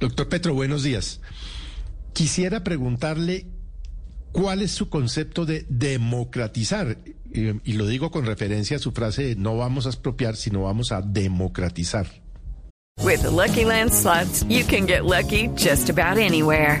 Doctor Petro, buenos días. Quisiera preguntarle cuál es su concepto de democratizar. Y, lo digo con referencia a su frase de no vamos a expropiar, sino vamos a democratizar. With the Lucky Land you can get lucky just about anywhere.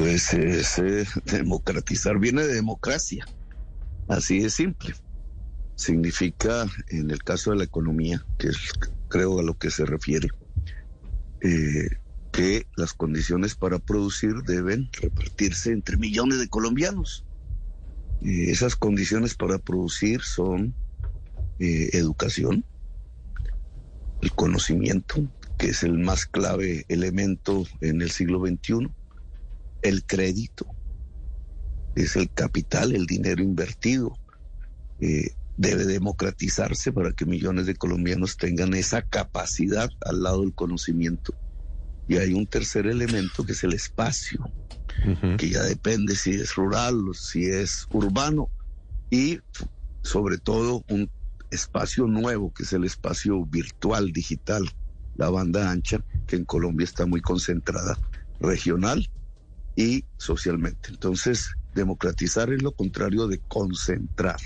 Pues es democratizar viene de democracia, así de simple. Significa, en el caso de la economía, que es creo a lo que se refiere, eh, que las condiciones para producir deben repartirse entre millones de colombianos. Eh, esas condiciones para producir son eh, educación, el conocimiento, que es el más clave elemento en el siglo XXI, el crédito, es el capital, el dinero invertido. Eh, debe democratizarse para que millones de colombianos tengan esa capacidad al lado del conocimiento. Y hay un tercer elemento que es el espacio, que ya depende si es rural o si es urbano, y sobre todo un espacio nuevo que es el espacio virtual, digital, la banda ancha, que en Colombia está muy concentrada, regional y socialmente. Entonces, democratizar es lo contrario de concentrar.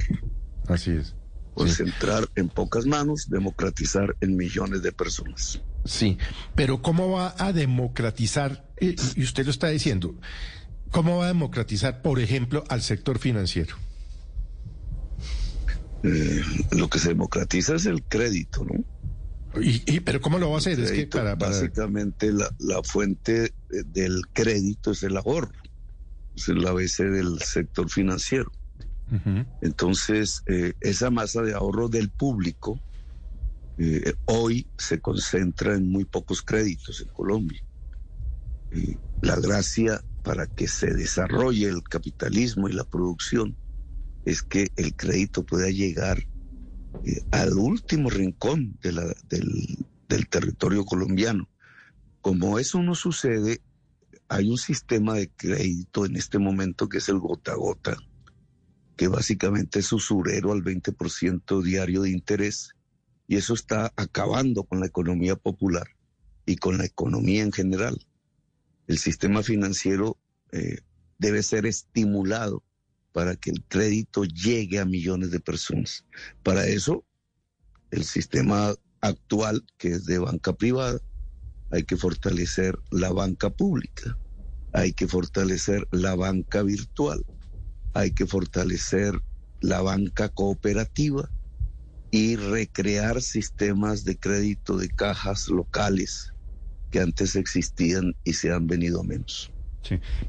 Así es. Concentrar en pocas manos, democratizar en millones de personas. Sí, pero ¿cómo va a democratizar? Eh, y usted lo está diciendo. ¿Cómo va a democratizar, por ejemplo, al sector financiero? Eh, lo que se democratiza es el crédito, ¿no? ¿Y, y- pero cómo lo va a hacer? Es que Crédito, para, para- Básicamente la, la fuente eh, del crédito es el ahorro, es la base del sector financiero. Entonces, eh, esa masa de ahorro del público eh, hoy se concentra en muy pocos créditos en Colombia. Eh, la gracia para que se desarrolle el capitalismo y la producción es que el crédito pueda llegar al último rincón del territorio colombiano. Como eso no sucede, hay un sistema de crédito en este momento que es el gota a gota, que básicamente es usurero al 20% diario de interés, y eso está acabando con la economía popular y con la economía en general. El sistema financiero eh, debe ser estimulado para que el crédito llegue a millones de personas. Para eso, el sistema actual, que es de banca privada, hay que fortalecer la banca pública, hay que fortalecer la banca virtual, hay que fortalecer la banca cooperativa y recrear sistemas de crédito de cajas locales que antes existían y se han venido a menos.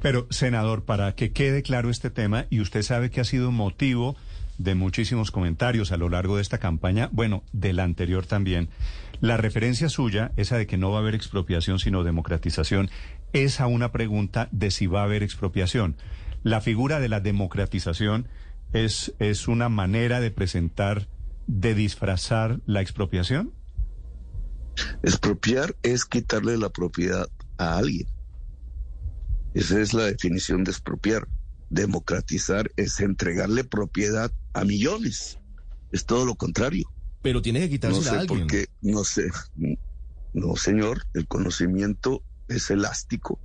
Pero senador, para que quede claro este tema, y usted sabe que ha sido motivo de muchísimos comentarios a lo largo de esta campaña, bueno, de la anterior también, la referencia suya, esa de que no va a haber expropiación sino democratización, es a una pregunta de si va a haber expropiación. La figura de la democratización es, es una manera de presentar, de disfrazar la expropiación. Expropiar es quitarle la propiedad a alguien. Esa es la definición de expropiar. Democratizar es entregarle propiedad a millones. Es todo lo contrario. Pero tiene que No quitársela sé a alguien. por qué, no sé. No, señor, el conocimiento es elástico.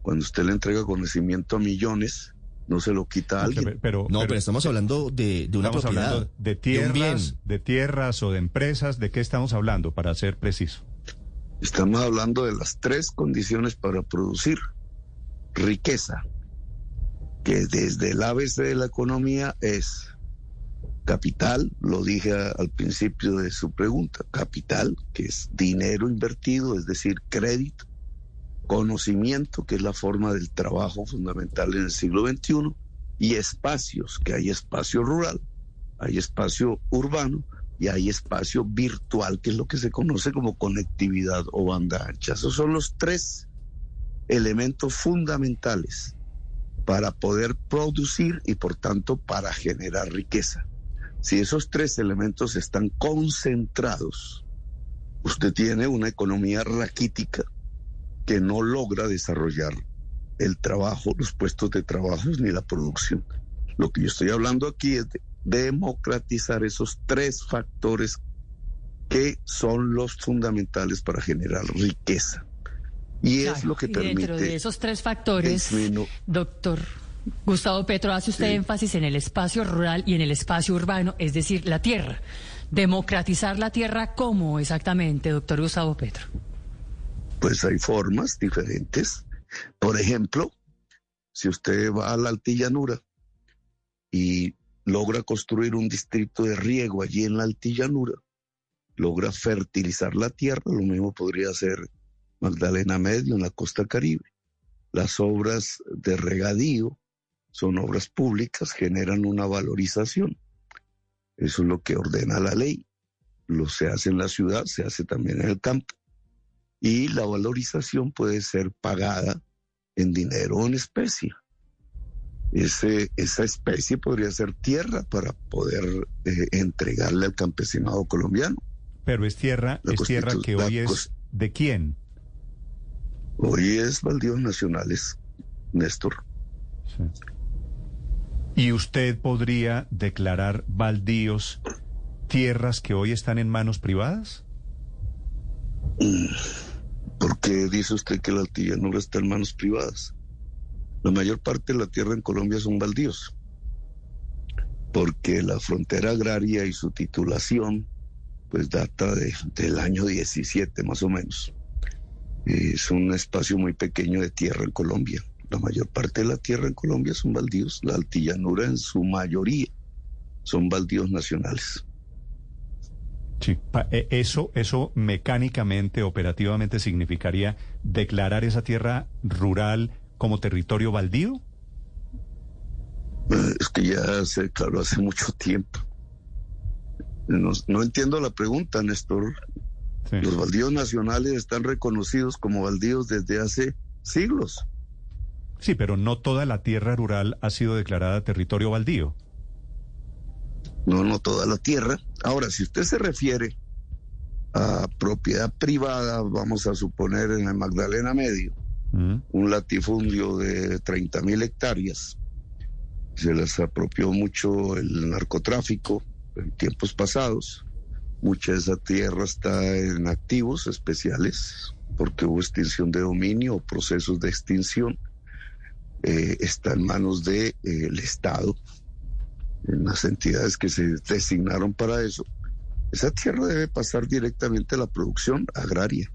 Cuando usted le entrega conocimiento a millones, no se lo quita a alguien. Pero, No, pero estamos hablando de, de una estamos propiedad. hablando de de un bien. tierras, de tierras o de empresas. ¿De qué estamos hablando, para ser preciso? Estamos hablando de las tres condiciones para producir. Riqueza, que desde el ABC de la economía es capital, lo dije al principio de su pregunta, capital, que es dinero invertido, es decir, crédito, conocimiento, que es la forma del trabajo fundamental en el siglo XXI, y espacios, que hay espacio rural, hay espacio urbano y hay espacio virtual, que es lo que se conoce como conectividad o banda ancha. Esos son los tres elementos fundamentales para poder producir y por tanto para generar riqueza. Si esos tres elementos están concentrados, usted tiene una economía raquítica que no logra desarrollar el trabajo, los puestos de trabajo ni la producción. Lo que yo estoy hablando aquí es de democratizar esos tres factores que son los fundamentales para generar riqueza. Y es lo que permite. dentro de esos tres factores, doctor Gustavo Petro, hace usted énfasis en el espacio rural y en el espacio urbano, es decir, la tierra. Democratizar la tierra, ¿cómo exactamente, doctor Gustavo Petro? Pues hay formas diferentes. Por ejemplo, si usted va a la altillanura y logra construir un distrito de riego allí en la altillanura, logra fertilizar la tierra, lo mismo podría hacer Magdalena Medio en la costa caribe. Las obras de regadío son obras públicas, generan una valorización. Eso es lo que ordena la ley. Lo se hace en la ciudad, se hace también en el campo. Y la valorización puede ser pagada en dinero o en especie. Ese, esa especie podría ser tierra para poder eh, entregarle al campesinado colombiano. Pero es tierra, es tierra que hoy es de quién? Hoy es baldíos nacionales, Néstor. ¿Y usted podría declarar baldíos tierras que hoy están en manos privadas? Mm, ¿Por qué dice usted que la no está en manos privadas? La mayor parte de la tierra en Colombia son baldíos, porque la frontera agraria y su titulación pues data del año 17 más o menos. Es un espacio muy pequeño de tierra en Colombia. La mayor parte de la tierra en Colombia son baldíos. La altillanura en su mayoría son baldíos nacionales. Sí, e, eso, eso mecánicamente, operativamente significaría declarar esa tierra rural como territorio baldío. Eh, es que ya se declaró hace mucho tiempo. no entiendo la pregunta, Néstor. Los baldíos nacionales están reconocidos como baldíos desde hace siglos. Sí, pero no toda la tierra rural ha sido declarada territorio baldío. No, no toda la tierra. Ahora, si usted se refiere a propiedad privada, vamos a suponer en el Magdalena Medio, mm. un latifundio de 30 mil hectáreas, se les apropió mucho el narcotráfico en tiempos pasados Mucha de esa tierra está en activos especiales porque hubo extinción de dominio o procesos de extinción. Eh, está en manos del de, eh, Estado, en las entidades que se designaron para eso. Esa tierra debe pasar directamente a la producción agraria.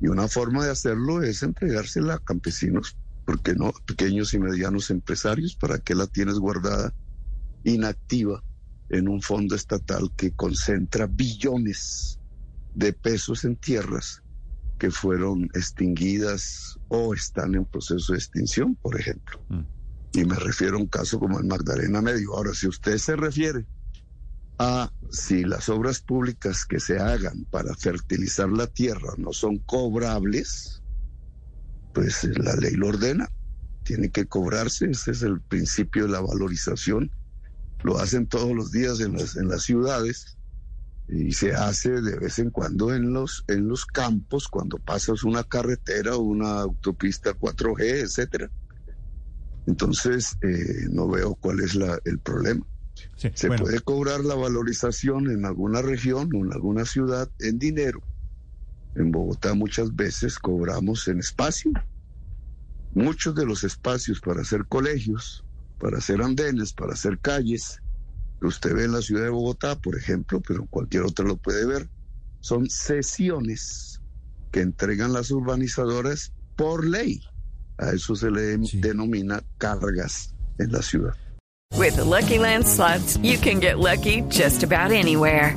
Y una forma de hacerlo es entregársela a campesinos, porque no? Pequeños y medianos empresarios, ¿para qué la tienes guardada inactiva? En un fondo estatal que concentra billones de pesos en tierras que fueron extinguidas o están en proceso de extinción, por ejemplo. Mm. Y me refiero a un caso como el Magdalena Medio. Ahora, si usted se refiere a si las obras públicas que se hagan para fertilizar la tierra no son cobrables, pues la ley lo ordena, tiene que cobrarse, ese es el principio de la valorización lo hacen todos los días en las, en las ciudades y se hace de vez en cuando en los, en los campos, cuando pasas una carretera o una autopista 4G, etcétera. Entonces, eh, no veo cuál es la, el problema. se puede cobrar la valorización en alguna región o en alguna ciudad en dinero. En Bogotá muchas veces cobramos en espacio. Muchos de los espacios para hacer colegios para hacer andenes, para hacer calles, que usted ve en la ciudad de Bogotá, por ejemplo, pero cualquier otro lo puede ver, son sesiones que entregan las urbanizadoras por ley. A eso se le denomina cargas en la ciudad. With the Lucky Land slots, you can get lucky just about anywhere.